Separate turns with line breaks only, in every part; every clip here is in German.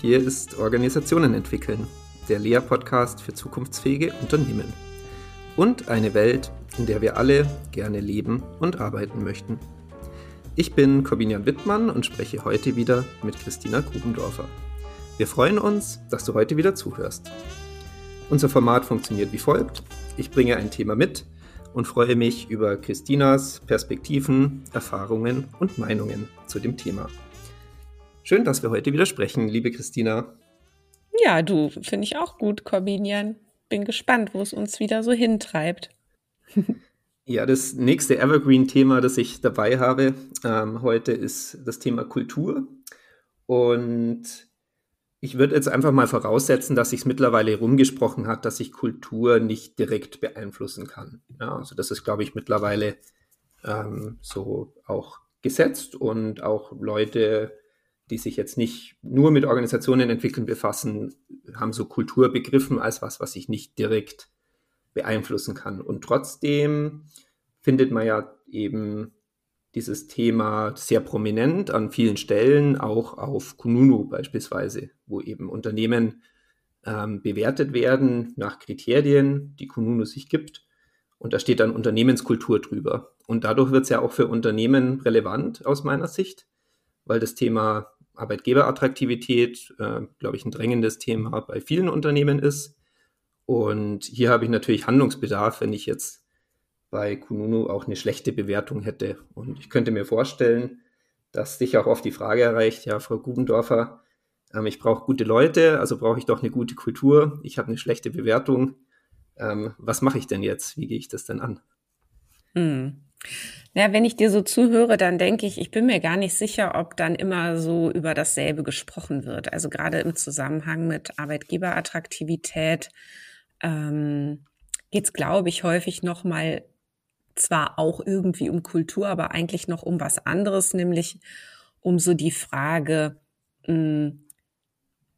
Hier ist Organisationen entwickeln, der Lea-Podcast für zukunftsfähige Unternehmen. Und eine Welt, in der wir alle gerne leben und arbeiten möchten. Ich bin Corbinian Wittmann und spreche heute wieder mit Christina Grubendorfer. Wir freuen uns, dass du heute wieder zuhörst. Unser Format funktioniert wie folgt. Ich bringe ein Thema mit und freue mich über Christinas Perspektiven, Erfahrungen und Meinungen zu dem Thema. Schön, dass wir heute wieder sprechen, liebe Christina.
Ja, du, finde ich auch gut, Corbinian. Bin gespannt, wo es uns wieder so hintreibt.
ja, das nächste Evergreen-Thema, das ich dabei habe ähm, heute, ist das Thema Kultur. Und ich würde jetzt einfach mal voraussetzen, dass sich es mittlerweile rumgesprochen hat, dass sich Kultur nicht direkt beeinflussen kann. Ja, also das ist, glaube ich, mittlerweile ähm, so auch gesetzt und auch Leute die sich jetzt nicht nur mit Organisationen entwickeln befassen, haben so Kultur begriffen als was, was sich nicht direkt beeinflussen kann. Und trotzdem findet man ja eben dieses Thema sehr prominent an vielen Stellen, auch auf Kununu beispielsweise, wo eben Unternehmen ähm, bewertet werden nach Kriterien, die Kununu sich gibt. Und da steht dann Unternehmenskultur drüber. Und dadurch wird es ja auch für Unternehmen relevant aus meiner Sicht, weil das Thema Arbeitgeberattraktivität, äh, glaube ich, ein drängendes Thema bei vielen Unternehmen ist. Und hier habe ich natürlich Handlungsbedarf, wenn ich jetzt bei Kununu auch eine schlechte Bewertung hätte. Und ich könnte mir vorstellen, dass dich auch oft die Frage erreicht, ja, Frau Gubendorfer, ähm, ich brauche gute Leute, also brauche ich doch eine gute Kultur. Ich habe eine schlechte Bewertung. Ähm, was mache ich denn jetzt? Wie gehe ich das denn an?
Hm. Ja, wenn ich dir so zuhöre, dann denke ich, ich bin mir gar nicht sicher, ob dann immer so über dasselbe gesprochen wird. Also gerade im Zusammenhang mit Arbeitgeberattraktivität ähm, geht es, glaube ich, häufig nochmal zwar auch irgendwie um Kultur, aber eigentlich noch um was anderes, nämlich um so die Frage, mh, hm,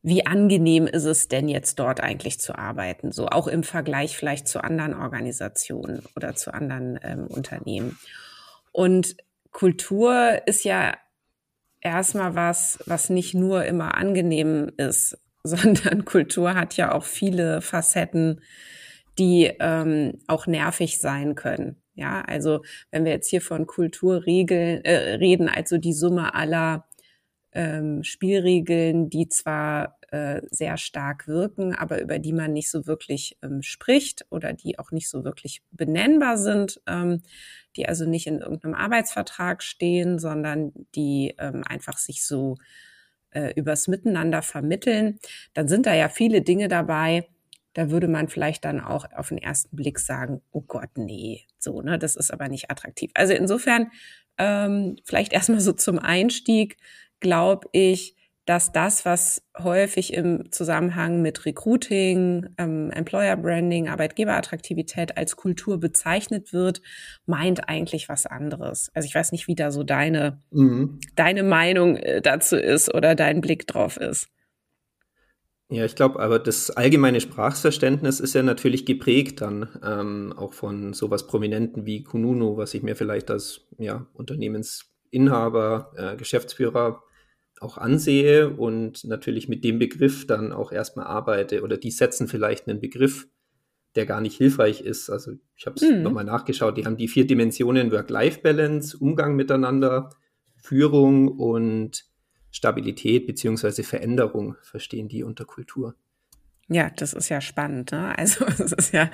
wie angenehm ist es denn jetzt dort eigentlich zu arbeiten? So auch im Vergleich vielleicht zu anderen Organisationen oder zu anderen ähm, Unternehmen. Und Kultur ist ja erstmal was, was nicht nur immer angenehm ist, sondern Kultur hat ja auch viele Facetten, die ähm, auch nervig sein können. Ja, also wenn wir jetzt hier von Kulturregeln äh, reden, also die Summe aller ähm, Spielregeln, die zwar äh, sehr stark wirken, aber über die man nicht so wirklich ähm, spricht oder die auch nicht so wirklich benennbar sind, ähm, die also nicht in irgendeinem Arbeitsvertrag stehen, sondern die ähm, einfach sich so äh, übers Miteinander vermitteln, dann sind da ja viele Dinge dabei, da würde man vielleicht dann auch auf den ersten Blick sagen, oh Gott, nee, so, ne, das ist aber nicht attraktiv. Also insofern, ähm, vielleicht erstmal so zum Einstieg, glaube ich, dass das, was häufig im Zusammenhang mit Recruiting, ähm, Employer Branding, Arbeitgeberattraktivität als Kultur bezeichnet wird, meint eigentlich was anderes. Also ich weiß nicht, wie da so deine, mhm. deine Meinung äh, dazu ist oder dein Blick drauf ist.
Ja, ich glaube, aber das allgemeine Sprachverständnis ist ja natürlich geprägt dann ähm, auch von sowas Prominenten wie Kununu, was ich mir vielleicht als ja, Unternehmensinhaber, äh, Geschäftsführer auch ansehe und natürlich mit dem Begriff dann auch erstmal arbeite oder die setzen vielleicht einen Begriff, der gar nicht hilfreich ist. Also ich habe es mhm. nochmal nachgeschaut, die haben die vier Dimensionen Work-Life-Balance, Umgang miteinander, Führung und Stabilität beziehungsweise Veränderung verstehen die unter Kultur.
Ja, das ist ja spannend. Ne? Also es ist ja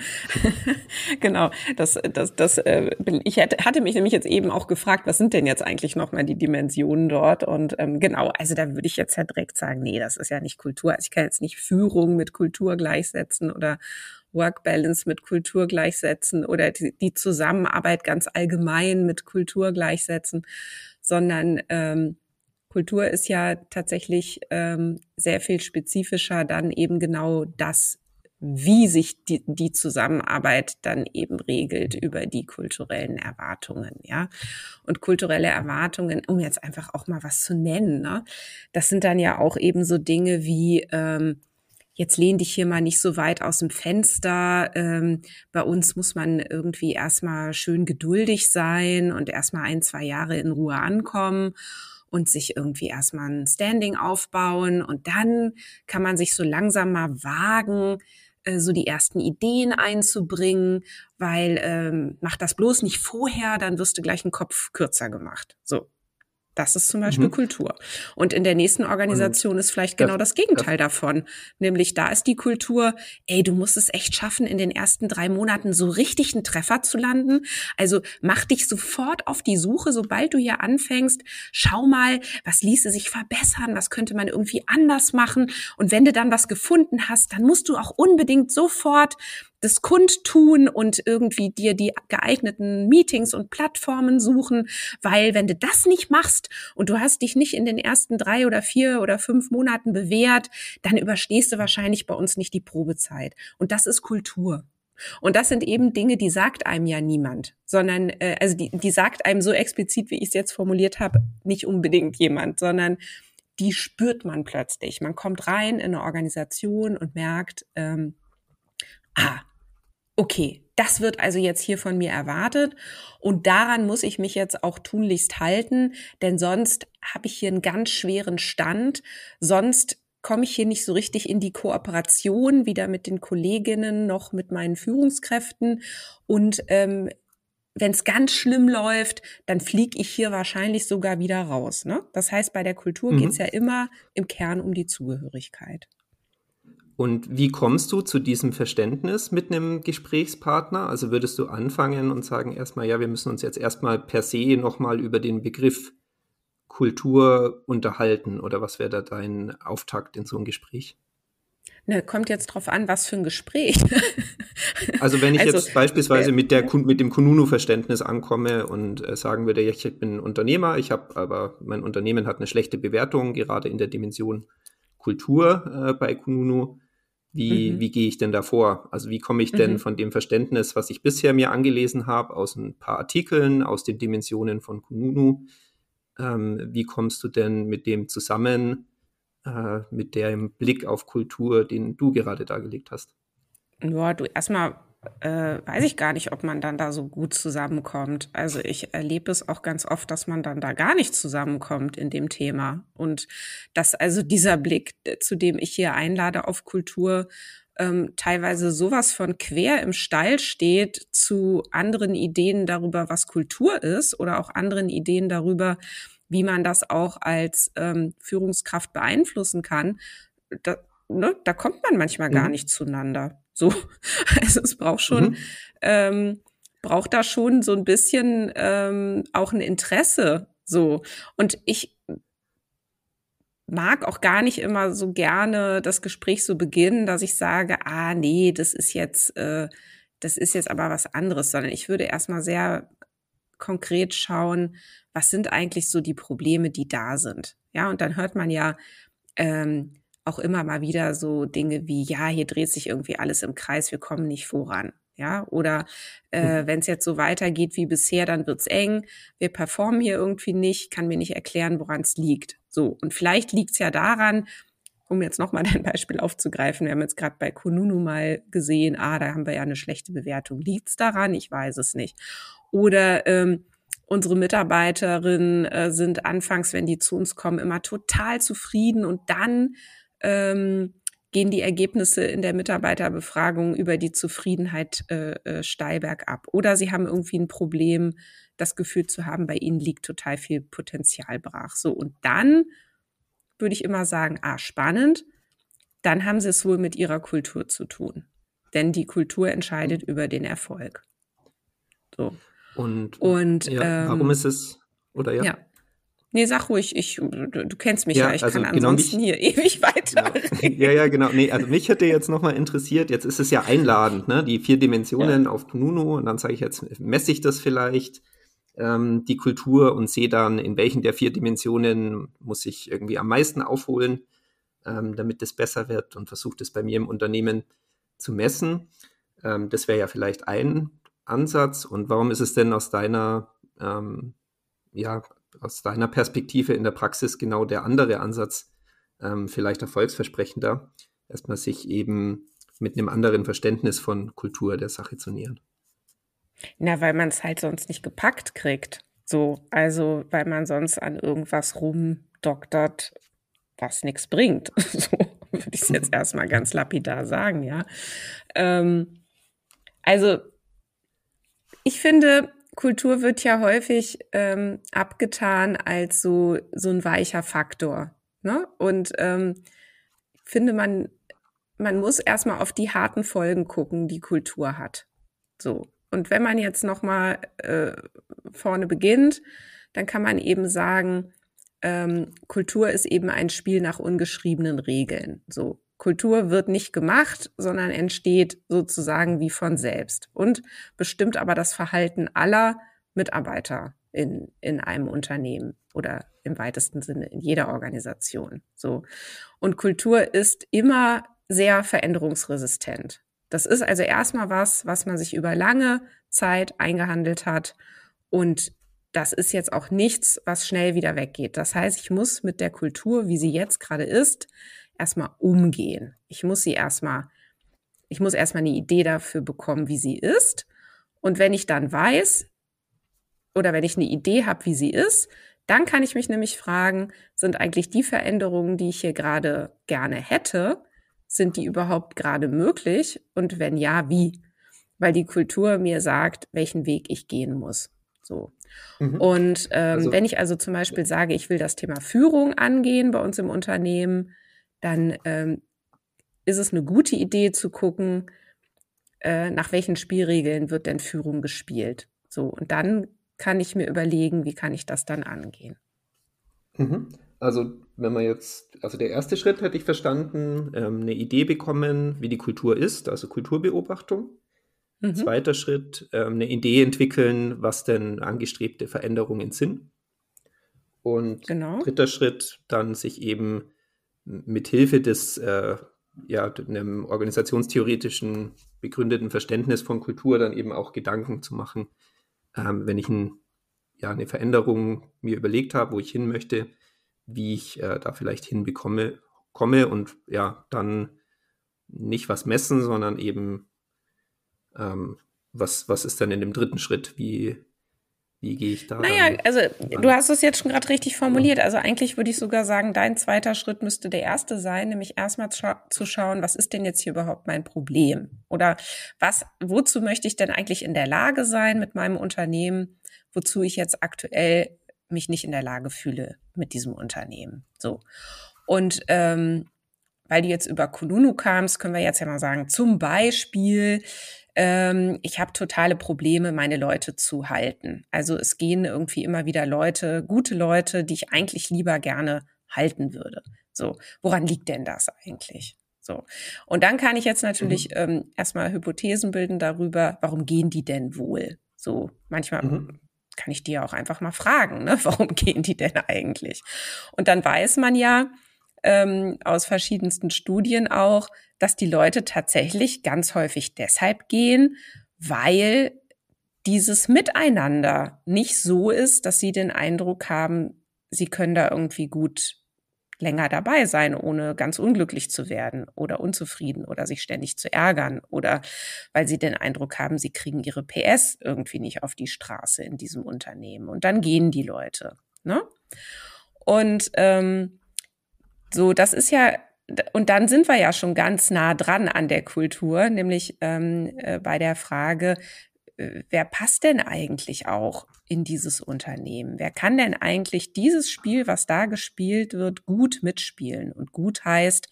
genau. Das, das, das. Äh, ich hätte, hatte mich nämlich jetzt eben auch gefragt, was sind denn jetzt eigentlich noch mal die Dimensionen dort? Und ähm, genau, also da würde ich jetzt ja direkt sagen, nee, das ist ja nicht Kultur. Also ich kann jetzt nicht Führung mit Kultur gleichsetzen oder Work Balance mit Kultur gleichsetzen oder die, die Zusammenarbeit ganz allgemein mit Kultur gleichsetzen, sondern ähm, Kultur ist ja tatsächlich ähm, sehr viel spezifischer dann eben genau das, wie sich die, die Zusammenarbeit dann eben regelt über die kulturellen Erwartungen, ja. Und kulturelle Erwartungen, um jetzt einfach auch mal was zu nennen, ne? das sind dann ja auch eben so Dinge wie, ähm, jetzt lehn dich hier mal nicht so weit aus dem Fenster. Ähm, bei uns muss man irgendwie erstmal schön geduldig sein und erstmal ein, zwei Jahre in Ruhe ankommen. Und sich irgendwie erstmal ein Standing aufbauen und dann kann man sich so langsam mal wagen, äh, so die ersten Ideen einzubringen, weil ähm, mach das bloß nicht vorher, dann wirst du gleich einen Kopf kürzer gemacht. So. Das ist zum Beispiel mhm. Kultur. Und in der nächsten Organisation Und ist vielleicht genau das, das Gegenteil das. davon. Nämlich da ist die Kultur, ey, du musst es echt schaffen, in den ersten drei Monaten so richtig einen Treffer zu landen. Also mach dich sofort auf die Suche, sobald du hier anfängst. Schau mal, was ließe sich verbessern, was könnte man irgendwie anders machen. Und wenn du dann was gefunden hast, dann musst du auch unbedingt sofort das Kundtun und irgendwie dir die geeigneten Meetings und Plattformen suchen, weil wenn du das nicht machst und du hast dich nicht in den ersten drei oder vier oder fünf Monaten bewährt, dann überstehst du wahrscheinlich bei uns nicht die Probezeit. Und das ist Kultur. Und das sind eben Dinge, die sagt einem ja niemand, sondern äh, also die, die sagt einem so explizit, wie ich es jetzt formuliert habe, nicht unbedingt jemand, sondern die spürt man plötzlich. Man kommt rein in eine Organisation und merkt, ähm, ah, okay, das wird also jetzt hier von mir erwartet und daran muss ich mich jetzt auch tunlichst halten, denn sonst habe ich hier einen ganz schweren Stand, sonst komme ich hier nicht so richtig in die Kooperation, weder mit den Kolleginnen noch mit meinen Führungskräften und ähm, wenn es ganz schlimm läuft, dann fliege ich hier wahrscheinlich sogar wieder raus. Ne? Das heißt, bei der Kultur mhm. geht es ja immer im Kern um die Zugehörigkeit.
Und wie kommst du zu diesem Verständnis mit einem Gesprächspartner? Also würdest du anfangen und sagen erstmal, ja, wir müssen uns jetzt erstmal per se nochmal über den Begriff Kultur unterhalten oder was wäre da dein Auftakt in so ein Gespräch?
Ne, kommt jetzt drauf an, was für ein Gespräch.
also wenn ich also, jetzt beispielsweise mit, der, mit dem Kununu-Verständnis ankomme und äh, sagen würde, ich bin Unternehmer, ich habe aber mein Unternehmen hat eine schlechte Bewertung, gerade in der Dimension Kultur äh, bei Kununu, wie, mhm. wie gehe ich denn da vor? Also wie komme ich denn mhm. von dem Verständnis, was ich bisher mir angelesen habe, aus ein paar Artikeln, aus den Dimensionen von Kununu, ähm, wie kommst du denn mit dem zusammen, äh, mit dem Blick auf Kultur, den du gerade dargelegt hast?
Ja, du erstmal äh, weiß ich gar nicht, ob man dann da so gut zusammenkommt. Also ich erlebe es auch ganz oft, dass man dann da gar nicht zusammenkommt in dem Thema. Und dass also dieser Blick, zu dem ich hier einlade auf Kultur, ähm, teilweise sowas von quer im Stall steht zu anderen Ideen darüber, was Kultur ist oder auch anderen Ideen darüber, wie man das auch als ähm, Führungskraft beeinflussen kann. Da, ne, da kommt man manchmal mhm. gar nicht zueinander. So, also es braucht schon, mhm. ähm, braucht da schon so ein bisschen ähm, auch ein Interesse. So. Und ich mag auch gar nicht immer so gerne das Gespräch so beginnen, dass ich sage, ah, nee, das ist jetzt, äh, das ist jetzt aber was anderes, sondern ich würde erstmal sehr konkret schauen, was sind eigentlich so die Probleme, die da sind. Ja, und dann hört man ja, ähm, auch immer mal wieder so Dinge wie, ja, hier dreht sich irgendwie alles im Kreis, wir kommen nicht voran. Ja, oder äh, mhm. wenn es jetzt so weitergeht wie bisher, dann wird's eng. Wir performen hier irgendwie nicht, kann mir nicht erklären, woran es liegt. So, und vielleicht liegt's ja daran, um jetzt nochmal dein Beispiel aufzugreifen, wir haben jetzt gerade bei Kununu mal gesehen, ah, da haben wir ja eine schlechte Bewertung. Liegt's daran? Ich weiß es nicht. Oder ähm, unsere Mitarbeiterinnen äh, sind anfangs, wenn die zu uns kommen, immer total zufrieden und dann ähm, gehen die Ergebnisse in der Mitarbeiterbefragung über die Zufriedenheit äh, äh, steil bergab. Oder sie haben irgendwie ein Problem, das Gefühl zu haben, bei ihnen liegt total viel Potenzial brach. So, und dann würde ich immer sagen, ah, spannend, dann haben sie es wohl mit ihrer Kultur zu tun. Denn die Kultur entscheidet mhm. über den Erfolg.
So. Und, und ja, ähm, warum ist es, oder ja?
ja. Nee, sag ruhig, ich, du, kennst mich ja, ja ich also kann genau ansonsten mich, hier ewig weiter.
Genau. Ja, ja, genau. Nee, also mich hätte jetzt nochmal interessiert, jetzt ist es ja einladend, ne? Die vier Dimensionen ja. auf Kununu und dann sage ich jetzt, messe ich das vielleicht, ähm, die Kultur und sehe dann, in welchen der vier Dimensionen muss ich irgendwie am meisten aufholen, ähm, damit es besser wird und versuche das bei mir im Unternehmen zu messen. Ähm, das wäre ja vielleicht ein Ansatz. Und warum ist es denn aus deiner ähm, ja, aus deiner Perspektive in der Praxis genau der andere Ansatz ähm, vielleicht erfolgsversprechender, erstmal sich eben mit einem anderen Verständnis von Kultur der Sache zu nähern?
Na, weil man es halt sonst nicht gepackt kriegt. So, also weil man sonst an irgendwas rumdoktert, was nichts bringt. So würde ich es jetzt erstmal ganz lapidar sagen, ja. Ähm, also ich finde, Kultur wird ja häufig ähm, abgetan als so, so ein weicher Faktor. Ne? Und ähm, finde, man, man muss erstmal auf die harten Folgen gucken, die Kultur hat. So. Und wenn man jetzt nochmal äh, vorne beginnt, dann kann man eben sagen, ähm, Kultur ist eben ein Spiel nach ungeschriebenen Regeln. So. Kultur wird nicht gemacht, sondern entsteht sozusagen wie von selbst und bestimmt aber das Verhalten aller Mitarbeiter in, in einem Unternehmen oder im weitesten Sinne in jeder Organisation. So. Und Kultur ist immer sehr veränderungsresistent. Das ist also erstmal was, was man sich über lange Zeit eingehandelt hat und das ist jetzt auch nichts, was schnell wieder weggeht. Das heißt, ich muss mit der Kultur, wie sie jetzt gerade ist, erstmal umgehen. Ich muss sie erstmal, ich muss erstmal eine Idee dafür bekommen, wie sie ist. Und wenn ich dann weiß, oder wenn ich eine Idee habe, wie sie ist, dann kann ich mich nämlich fragen, sind eigentlich die Veränderungen, die ich hier gerade gerne hätte, sind die überhaupt gerade möglich? Und wenn ja, wie? Weil die Kultur mir sagt, welchen Weg ich gehen muss. So. Mhm. Und ähm, also, wenn ich also zum Beispiel sage, ich will das Thema Führung angehen bei uns im Unternehmen, dann ähm, ist es eine gute Idee zu gucken, äh, nach welchen Spielregeln wird denn Führung gespielt. So, und dann kann ich mir überlegen, wie kann ich das dann angehen.
Mhm. Also wenn man jetzt, also der erste Schritt hätte ich verstanden, ähm, eine Idee bekommen, wie die Kultur ist, also Kulturbeobachtung. Mhm. Zweiter Schritt, ähm, eine Idee entwickeln, was denn angestrebte Veränderungen sind. Und genau. dritter Schritt, dann sich eben mit Hilfe des äh, ja, einem organisationstheoretischen begründeten Verständnis von Kultur dann eben auch Gedanken zu machen, ähm, wenn ich ein, ja, eine Veränderung mir überlegt habe, wo ich hin möchte, wie ich äh, da vielleicht hinbekomme komme und ja, dann nicht was messen, sondern eben ähm, was, was ist dann in dem dritten Schritt, wie, wie gehe ich da?
Naja, also du hast es jetzt schon gerade richtig formuliert. Also eigentlich würde ich sogar sagen, dein zweiter Schritt müsste der erste sein, nämlich erstmal scha zu schauen, was ist denn jetzt hier überhaupt mein Problem? Oder was, wozu möchte ich denn eigentlich in der Lage sein mit meinem Unternehmen, wozu ich jetzt aktuell mich nicht in der Lage fühle mit diesem Unternehmen? So. Und ähm, weil du jetzt über Kununu kamst, können wir jetzt ja mal sagen, zum Beispiel ähm, ich habe totale Probleme, meine Leute zu halten. Also es gehen irgendwie immer wieder Leute, gute Leute, die ich eigentlich lieber gerne halten würde. So, woran liegt denn das eigentlich? So. Und dann kann ich jetzt natürlich mhm. ähm, erstmal Hypothesen bilden darüber, warum gehen die denn wohl? So, manchmal mhm. kann ich ja auch einfach mal fragen, ne? warum gehen die denn eigentlich? Und dann weiß man ja, ähm, aus verschiedensten Studien auch, dass die Leute tatsächlich ganz häufig deshalb gehen, weil dieses Miteinander nicht so ist, dass sie den Eindruck haben, sie können da irgendwie gut länger dabei sein, ohne ganz unglücklich zu werden oder unzufrieden oder sich ständig zu ärgern oder weil sie den Eindruck haben, sie kriegen ihre PS irgendwie nicht auf die Straße in diesem Unternehmen. Und dann gehen die Leute. Ne? Und ähm, so, das ist ja, und dann sind wir ja schon ganz nah dran an der Kultur, nämlich ähm, äh, bei der Frage, äh, wer passt denn eigentlich auch in dieses Unternehmen? Wer kann denn eigentlich dieses Spiel, was da gespielt wird, gut mitspielen? Und gut heißt,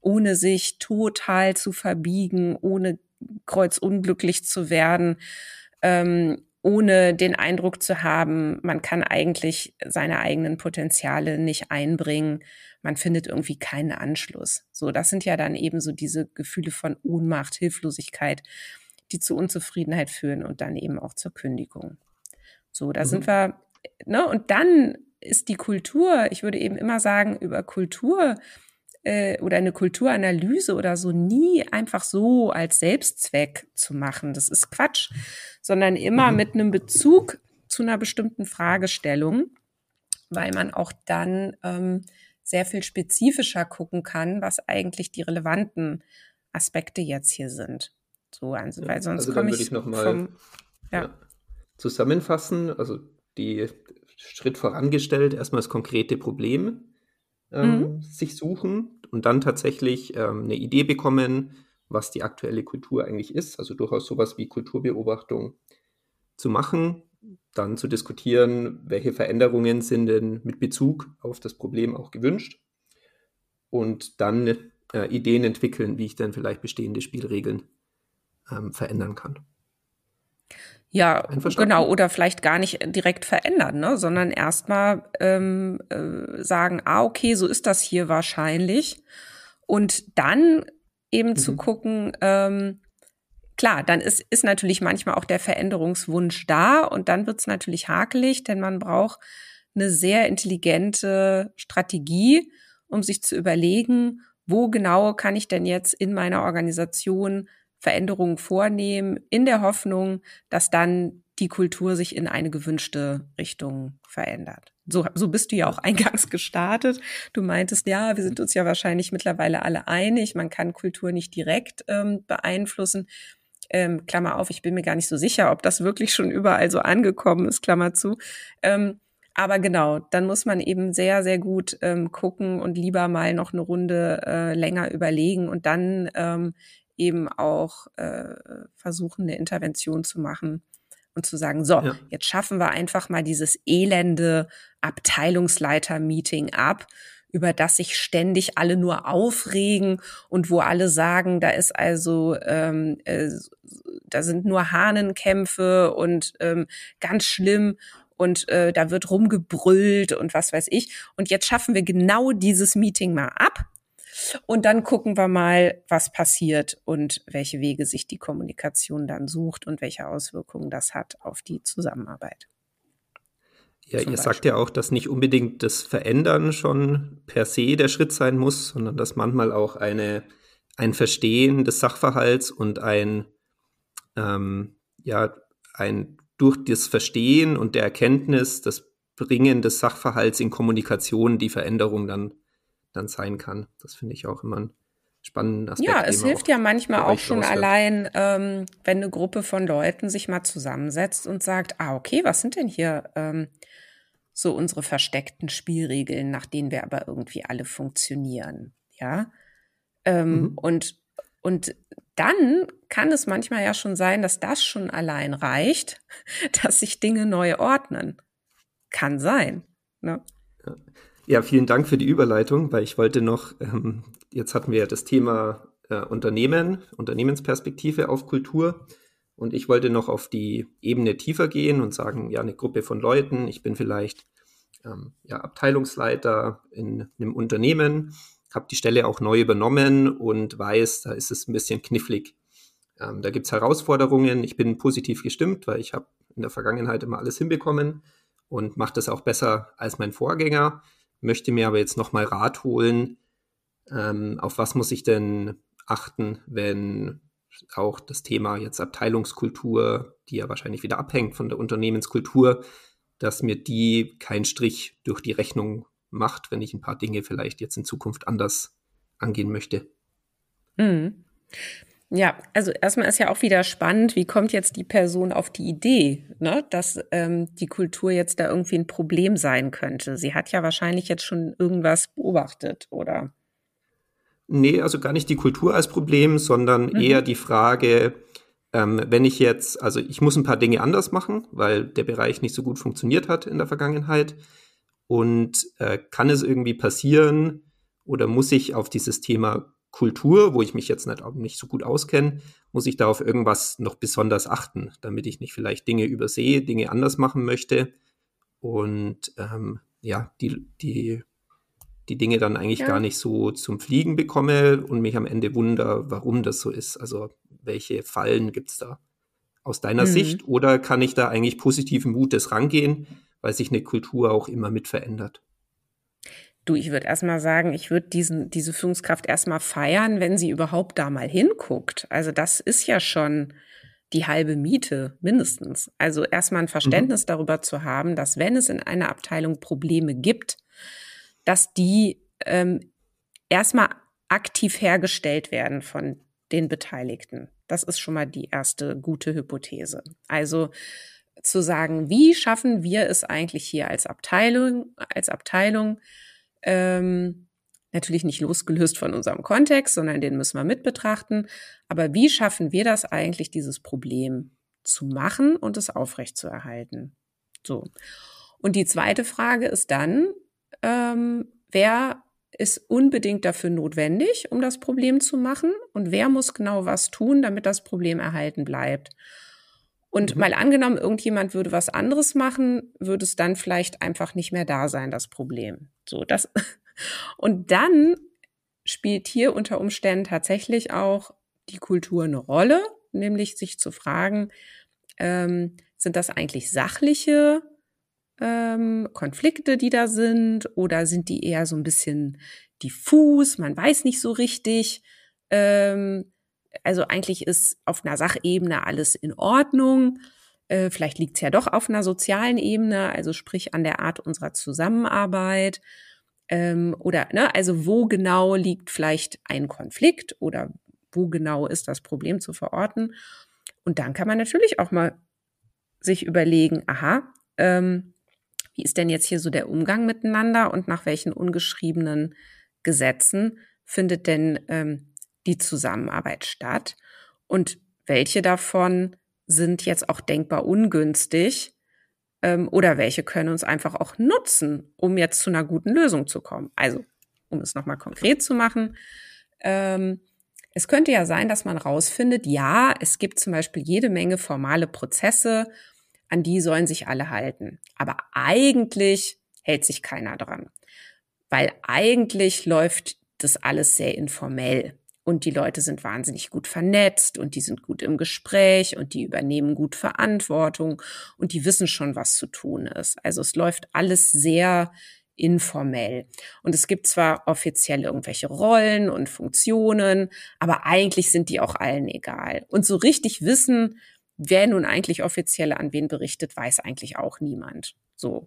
ohne sich total zu verbiegen, ohne kreuzunglücklich zu werden, ähm, ohne den Eindruck zu haben, man kann eigentlich seine eigenen Potenziale nicht einbringen man findet irgendwie keinen Anschluss. So, das sind ja dann eben so diese Gefühle von Ohnmacht, Hilflosigkeit, die zu Unzufriedenheit führen und dann eben auch zur Kündigung. So, da mhm. sind wir, ne, und dann ist die Kultur, ich würde eben immer sagen, über Kultur äh, oder eine Kulturanalyse oder so nie einfach so als Selbstzweck zu machen. Das ist Quatsch, sondern immer mhm. mit einem Bezug zu einer bestimmten Fragestellung, weil man auch dann ähm, sehr viel spezifischer gucken kann, was eigentlich die relevanten Aspekte jetzt hier sind. So, also, weil sonst also komme ich,
ich noch mal vom, ja. ja. zusammenfassen. Also die Schritt vorangestellt, erstmal das konkrete Problem ähm, mhm. sich suchen und dann tatsächlich ähm, eine Idee bekommen, was die aktuelle Kultur eigentlich ist. Also durchaus sowas wie Kulturbeobachtung zu machen, dann zu diskutieren, welche Veränderungen sind denn mit Bezug auf das Problem auch gewünscht und dann äh, Ideen entwickeln, wie ich dann vielleicht bestehende Spielregeln ähm, verändern kann.
Ja, genau, oder vielleicht gar nicht direkt verändern, ne? sondern erstmal ähm, äh, sagen, ah, okay, so ist das hier wahrscheinlich. Und dann eben mhm. zu gucken, ähm, klar, dann ist, ist natürlich manchmal auch der Veränderungswunsch da und dann wird's natürlich hakelig, denn man braucht eine sehr intelligente Strategie, um sich zu überlegen, wo genau kann ich denn jetzt in meiner Organisation Veränderungen vornehmen, in der Hoffnung, dass dann die Kultur sich in eine gewünschte Richtung verändert. So, so bist du ja auch eingangs gestartet. Du meintest, ja, wir sind uns ja wahrscheinlich mittlerweile alle einig, man kann Kultur nicht direkt ähm, beeinflussen. Ähm, Klammer auf, ich bin mir gar nicht so sicher, ob das wirklich schon überall so angekommen ist, Klammer zu. Ähm, aber genau, dann muss man eben sehr, sehr gut ähm, gucken und lieber mal noch eine Runde äh, länger überlegen und dann ähm, eben auch äh, versuchen, eine Intervention zu machen und zu sagen, so, ja. jetzt schaffen wir einfach mal dieses elende Abteilungsleiter-Meeting ab, über das sich ständig alle nur aufregen und wo alle sagen, da ist also, ähm, äh, da sind nur Hahnenkämpfe und ähm, ganz schlimm und äh, da wird rumgebrüllt und was weiß ich. Und jetzt schaffen wir genau dieses Meeting mal ab und dann gucken wir mal, was passiert und welche Wege sich die Kommunikation dann sucht und welche Auswirkungen das hat auf die Zusammenarbeit.
Ja, ihr Beispiel. sagt ja auch, dass nicht unbedingt das Verändern schon per se der Schritt sein muss, sondern dass manchmal auch eine, ein Verstehen des Sachverhalts und ein, ähm, ja, ein durch das Verstehen und der Erkenntnis, das Bringen des Sachverhalts in Kommunikation die Veränderung dann dann sein kann. Das finde ich auch immer ein spannenden Aspekt.
Ja, es hilft ja manchmal auch schon auswirkt. allein, ähm, wenn eine Gruppe von Leuten sich mal zusammensetzt und sagt, ah, okay, was sind denn hier ähm, so unsere versteckten Spielregeln, nach denen wir aber irgendwie alle funktionieren, ja? Ähm, mhm. Und und dann kann es manchmal ja schon sein, dass das schon allein reicht, dass sich Dinge neu ordnen. Kann sein. Ne?
Ja. Ja, vielen Dank für die Überleitung, weil ich wollte noch, ähm, jetzt hatten wir ja das Thema äh, Unternehmen, Unternehmensperspektive auf Kultur. Und ich wollte noch auf die Ebene tiefer gehen und sagen, ja, eine Gruppe von Leuten, ich bin vielleicht ähm, ja, Abteilungsleiter in einem Unternehmen, habe die Stelle auch neu übernommen und weiß, da ist es ein bisschen knifflig. Ähm, da gibt es Herausforderungen. Ich bin positiv gestimmt, weil ich habe in der Vergangenheit immer alles hinbekommen und mache das auch besser als mein Vorgänger möchte mir aber jetzt nochmal Rat holen, ähm, auf was muss ich denn achten, wenn auch das Thema jetzt Abteilungskultur, die ja wahrscheinlich wieder abhängt von der Unternehmenskultur, dass mir die keinen Strich durch die Rechnung macht, wenn ich ein paar Dinge vielleicht jetzt in Zukunft anders angehen möchte.
Mhm. Ja, also erstmal ist ja auch wieder spannend, wie kommt jetzt die Person auf die Idee, ne, dass ähm, die Kultur jetzt da irgendwie ein Problem sein könnte. Sie hat ja wahrscheinlich jetzt schon irgendwas beobachtet, oder?
Nee, also gar nicht die Kultur als Problem, sondern mhm. eher die Frage, ähm, wenn ich jetzt, also ich muss ein paar Dinge anders machen, weil der Bereich nicht so gut funktioniert hat in der Vergangenheit. Und äh, kann es irgendwie passieren oder muss ich auf dieses Thema Kultur, wo ich mich jetzt nicht, nicht so gut auskenne, muss ich da auf irgendwas noch besonders achten, damit ich nicht vielleicht Dinge übersehe, Dinge anders machen möchte und ähm, ja, die, die, die Dinge dann eigentlich ja. gar nicht so zum Fliegen bekomme und mich am Ende wunder, warum das so ist. Also welche Fallen gibt es da aus deiner mhm. Sicht? Oder kann ich da eigentlich positiven Mutes rangehen, weil sich eine Kultur auch immer mit verändert?
Du, ich würde erstmal sagen, ich würde diesen, diese Führungskraft erstmal feiern, wenn sie überhaupt da mal hinguckt. Also das ist ja schon die halbe Miete mindestens. Also erstmal ein Verständnis mhm. darüber zu haben, dass wenn es in einer Abteilung Probleme gibt, dass die ähm, erstmal aktiv hergestellt werden von den Beteiligten. Das ist schon mal die erste gute Hypothese. Also zu sagen, wie schaffen wir es eigentlich hier als Abteilung, als Abteilung, ähm, natürlich nicht losgelöst von unserem Kontext, sondern den müssen wir mit betrachten. Aber wie schaffen wir das eigentlich, dieses Problem zu machen und es aufrechtzuerhalten? So. Und die zweite Frage ist dann, ähm, wer ist unbedingt dafür notwendig, um das Problem zu machen und wer muss genau was tun, damit das Problem erhalten bleibt. Und mhm. mal angenommen, irgendjemand würde was anderes machen, würde es dann vielleicht einfach nicht mehr da sein, das Problem. So, das. Und dann spielt hier unter Umständen tatsächlich auch die Kultur eine Rolle, nämlich sich zu fragen, ähm, sind das eigentlich sachliche ähm, Konflikte, die da sind, oder sind die eher so ein bisschen diffus, man weiß nicht so richtig. Ähm, also eigentlich ist auf einer Sachebene alles in Ordnung. Äh, vielleicht liegt es ja doch auf einer sozialen Ebene, also sprich an der Art unserer Zusammenarbeit. Ähm, oder, ne, also wo genau liegt vielleicht ein Konflikt oder wo genau ist das Problem zu verorten? Und dann kann man natürlich auch mal sich überlegen, aha, ähm, wie ist denn jetzt hier so der Umgang miteinander und nach welchen ungeschriebenen Gesetzen findet denn ähm, die Zusammenarbeit statt? Und welche davon sind jetzt auch denkbar ungünstig ähm, oder welche können uns einfach auch nutzen, um jetzt zu einer guten Lösung zu kommen? Also, um es nochmal konkret zu machen, ähm, es könnte ja sein, dass man rausfindet, ja, es gibt zum Beispiel jede Menge formale Prozesse an die sollen sich alle halten. Aber eigentlich hält sich keiner dran, weil eigentlich läuft das alles sehr informell und die Leute sind wahnsinnig gut vernetzt und die sind gut im Gespräch und die übernehmen gut Verantwortung und die wissen schon, was zu tun ist. Also es läuft alles sehr informell. Und es gibt zwar offiziell irgendwelche Rollen und Funktionen, aber eigentlich sind die auch allen egal. Und so richtig wissen, wer nun eigentlich offiziell an wen berichtet, weiß eigentlich auch niemand. So.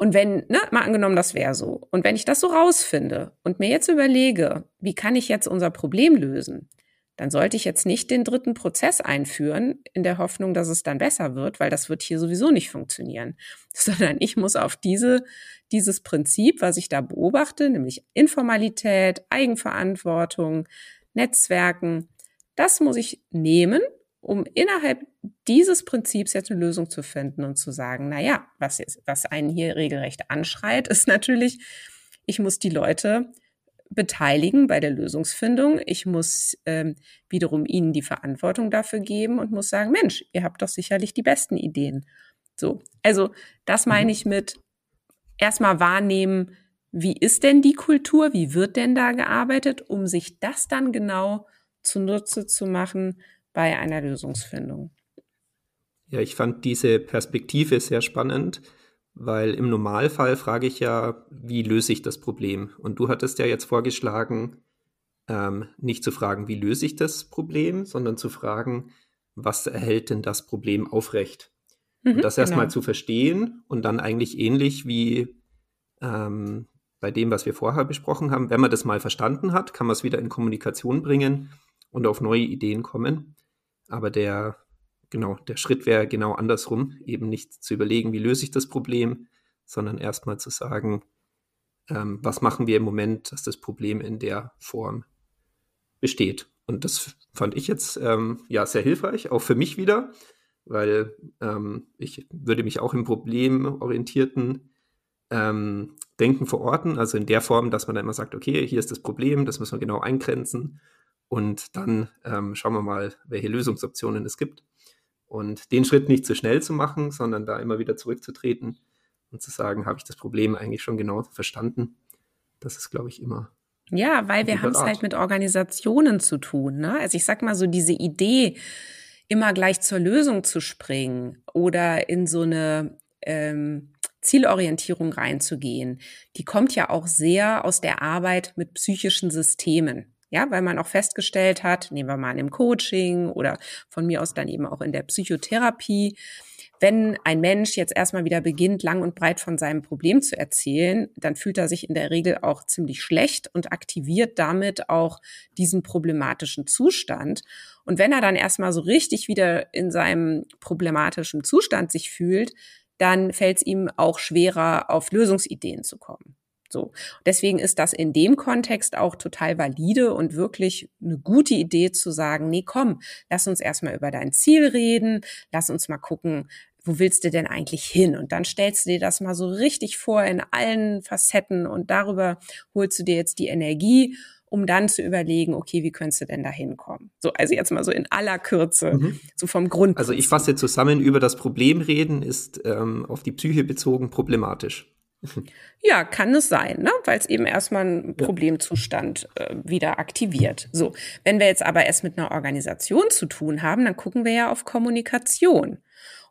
Und wenn, ne, mal angenommen, das wäre so. Und wenn ich das so rausfinde und mir jetzt überlege, wie kann ich jetzt unser Problem lösen, dann sollte ich jetzt nicht den dritten Prozess einführen, in der Hoffnung, dass es dann besser wird, weil das wird hier sowieso nicht funktionieren, sondern ich muss auf diese, dieses Prinzip, was ich da beobachte, nämlich Informalität, Eigenverantwortung, Netzwerken, das muss ich nehmen um innerhalb dieses Prinzips jetzt eine Lösung zu finden und zu sagen, na ja, was, jetzt, was einen hier regelrecht anschreit, ist natürlich, ich muss die Leute beteiligen bei der Lösungsfindung. Ich muss ähm, wiederum ihnen die Verantwortung dafür geben und muss sagen, Mensch, ihr habt doch sicherlich die besten Ideen. So, also das meine mhm. ich mit erstmal wahrnehmen, wie ist denn die Kultur, wie wird denn da gearbeitet, um sich das dann genau zunutze zu machen bei einer Lösungsfindung.
Ja, ich fand diese Perspektive sehr spannend, weil im Normalfall frage ich ja, wie löse ich das Problem? Und du hattest ja jetzt vorgeschlagen, ähm, nicht zu fragen, wie löse ich das Problem, sondern zu fragen, was erhält denn das Problem aufrecht? Mhm, und das genau. erstmal zu verstehen und dann eigentlich ähnlich wie ähm, bei dem, was wir vorher besprochen haben, wenn man das mal verstanden hat, kann man es wieder in Kommunikation bringen und auf neue Ideen kommen. Aber der, genau, der Schritt wäre genau andersrum, eben nicht zu überlegen, wie löse ich das Problem, sondern erstmal zu sagen, ähm, was machen wir im Moment, dass das Problem in der Form besteht. Und das fand ich jetzt ähm, ja sehr hilfreich, auch für mich wieder, weil ähm, ich würde mich auch im problemorientierten ähm, Denken verorten, also in der Form, dass man dann immer sagt, okay, hier ist das Problem, das müssen wir genau eingrenzen und dann ähm, schauen wir mal, welche Lösungsoptionen es gibt. Und den Schritt nicht zu schnell zu machen, sondern da immer wieder zurückzutreten und zu sagen, habe ich das Problem eigentlich schon genau verstanden? Das ist, glaube ich, immer.
Ja, weil wir haben es halt mit Organisationen zu tun. Ne? Also ich sag mal so, diese Idee, immer gleich zur Lösung zu springen oder in so eine ähm, Zielorientierung reinzugehen, die kommt ja auch sehr aus der Arbeit mit psychischen Systemen. Ja, weil man auch festgestellt hat, nehmen wir mal an im Coaching oder von mir aus dann eben auch in der Psychotherapie, wenn ein Mensch jetzt erstmal wieder beginnt, lang und breit von seinem Problem zu erzählen, dann fühlt er sich in der Regel auch ziemlich schlecht und aktiviert damit auch diesen problematischen Zustand. Und wenn er dann erstmal so richtig wieder in seinem problematischen Zustand sich fühlt, dann fällt es ihm auch schwerer, auf Lösungsideen zu kommen. So. Deswegen ist das in dem Kontext auch total valide und wirklich eine gute Idee zu sagen, nee, komm, lass uns erstmal über dein Ziel reden, lass uns mal gucken, wo willst du denn eigentlich hin? Und dann stellst du dir das mal so richtig vor in allen Facetten und darüber holst du dir jetzt die Energie, um dann zu überlegen, okay, wie könntest du denn da hinkommen? So, also jetzt mal so in aller Kürze, mhm. so vom Grund.
Also ich fasse zusammen, über das Problem reden ist ähm, auf die Psyche bezogen problematisch.
Ja, kann es sein, ne? weil es eben erstmal einen Problemzustand äh, wieder aktiviert. So, wenn wir jetzt aber erst mit einer Organisation zu tun haben, dann gucken wir ja auf Kommunikation.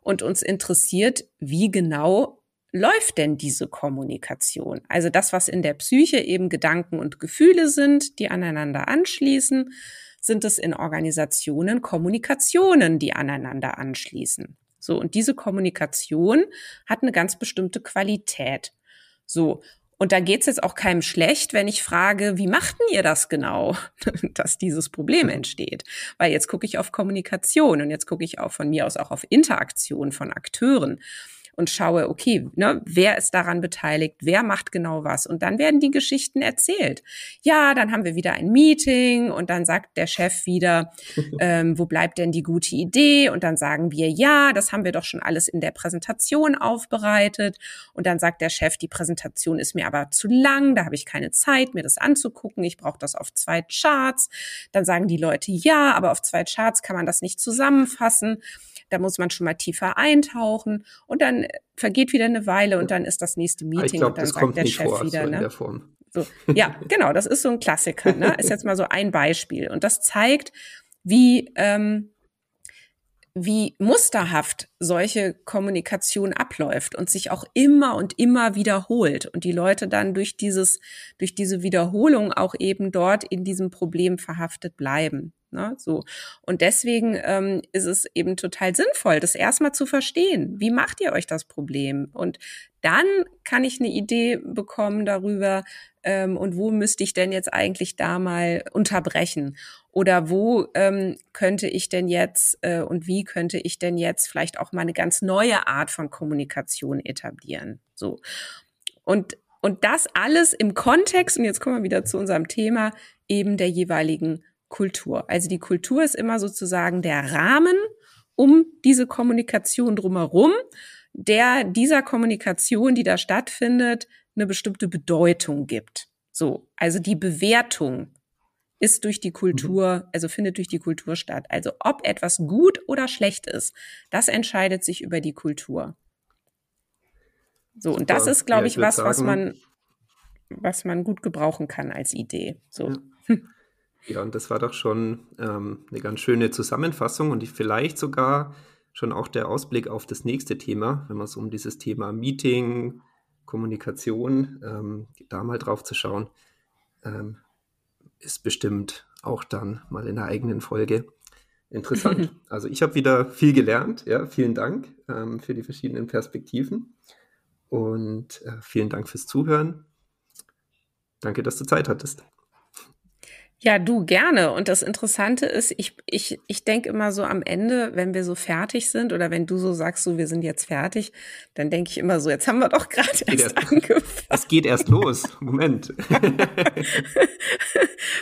Und uns interessiert, wie genau läuft denn diese Kommunikation? Also das, was in der Psyche eben Gedanken und Gefühle sind, die aneinander anschließen, sind es in Organisationen Kommunikationen, die aneinander anschließen. So, und diese Kommunikation hat eine ganz bestimmte Qualität. So. Und da geht's jetzt auch keinem schlecht, wenn ich frage, wie machten ihr das genau, dass dieses Problem entsteht? Weil jetzt gucke ich auf Kommunikation und jetzt gucke ich auch von mir aus auch auf Interaktion von Akteuren und schaue, okay, ne, wer ist daran beteiligt, wer macht genau was. Und dann werden die Geschichten erzählt. Ja, dann haben wir wieder ein Meeting und dann sagt der Chef wieder, ähm, wo bleibt denn die gute Idee? Und dann sagen wir, ja, das haben wir doch schon alles in der Präsentation aufbereitet. Und dann sagt der Chef, die Präsentation ist mir aber zu lang, da habe ich keine Zeit, mir das anzugucken. Ich brauche das auf zwei Charts. Dann sagen die Leute, ja, aber auf zwei Charts kann man das nicht zusammenfassen. Da muss man schon mal tiefer eintauchen und dann vergeht wieder eine Weile und dann ist das nächste Meeting
glaub,
und dann
sagt
der Chef
vor,
wieder,
so
ne?
Form.
So, ja, genau, das ist so ein Klassiker, ne? Ist jetzt mal so ein Beispiel. Und das zeigt, wie, ähm, wie musterhaft solche Kommunikation abläuft und sich auch immer und immer wiederholt und die Leute dann durch dieses, durch diese Wiederholung auch eben dort in diesem Problem verhaftet bleiben. Ne, so. Und deswegen ähm, ist es eben total sinnvoll, das erstmal zu verstehen. Wie macht ihr euch das Problem? Und dann kann ich eine Idee bekommen darüber, ähm, und wo müsste ich denn jetzt eigentlich da mal unterbrechen? Oder wo ähm, könnte ich denn jetzt äh, und wie könnte ich denn jetzt vielleicht auch mal eine ganz neue Art von Kommunikation etablieren? So. Und, und das alles im Kontext, und jetzt kommen wir wieder zu unserem Thema, eben der jeweiligen Kultur. Also die Kultur ist immer sozusagen der Rahmen um diese Kommunikation drumherum, der dieser Kommunikation, die da stattfindet, eine bestimmte Bedeutung gibt. So, also die Bewertung ist durch die Kultur, also findet durch die Kultur statt. Also ob etwas gut oder schlecht ist, das entscheidet sich über die Kultur. So, und das ist, glaube ich, was, was man, was man gut gebrauchen kann als Idee. So.
Ja. Ja, und das war doch schon ähm, eine ganz schöne Zusammenfassung und vielleicht sogar schon auch der Ausblick auf das nächste Thema, wenn man so um dieses Thema Meeting, Kommunikation, ähm, da mal drauf zu schauen, ähm, ist bestimmt auch dann mal in der eigenen Folge interessant. also ich habe wieder viel gelernt. Ja, vielen Dank ähm, für die verschiedenen Perspektiven und äh, vielen Dank fürs Zuhören. Danke, dass du Zeit hattest.
Ja, du gerne. Und das Interessante ist, ich, ich, ich denke immer so am Ende, wenn wir so fertig sind oder wenn du so sagst, so wir sind jetzt fertig, dann denke ich immer so, jetzt haben wir doch gerade erst, erst angefangen.
Es geht erst los. Moment.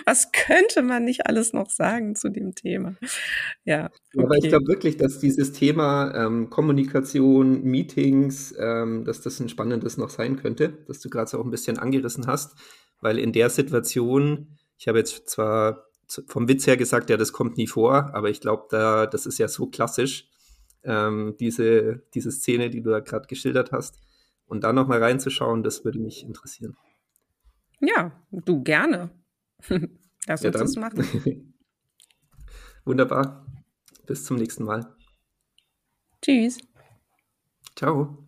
Was könnte man nicht alles noch sagen zu dem Thema? Ja.
Okay. Aber ich glaube wirklich, dass dieses Thema ähm, Kommunikation, Meetings, ähm, dass das ein spannendes noch sein könnte, dass du gerade so auch ein bisschen angerissen hast, weil in der Situation ich habe jetzt zwar vom Witz her gesagt, ja, das kommt nie vor, aber ich glaube, da, das ist ja so klassisch, ähm, diese, diese Szene, die du da gerade geschildert hast. Und da nochmal reinzuschauen, das würde mich interessieren.
Ja, du gerne. Lass uns ja, das machen.
Wunderbar. Bis zum nächsten Mal.
Tschüss.
Ciao.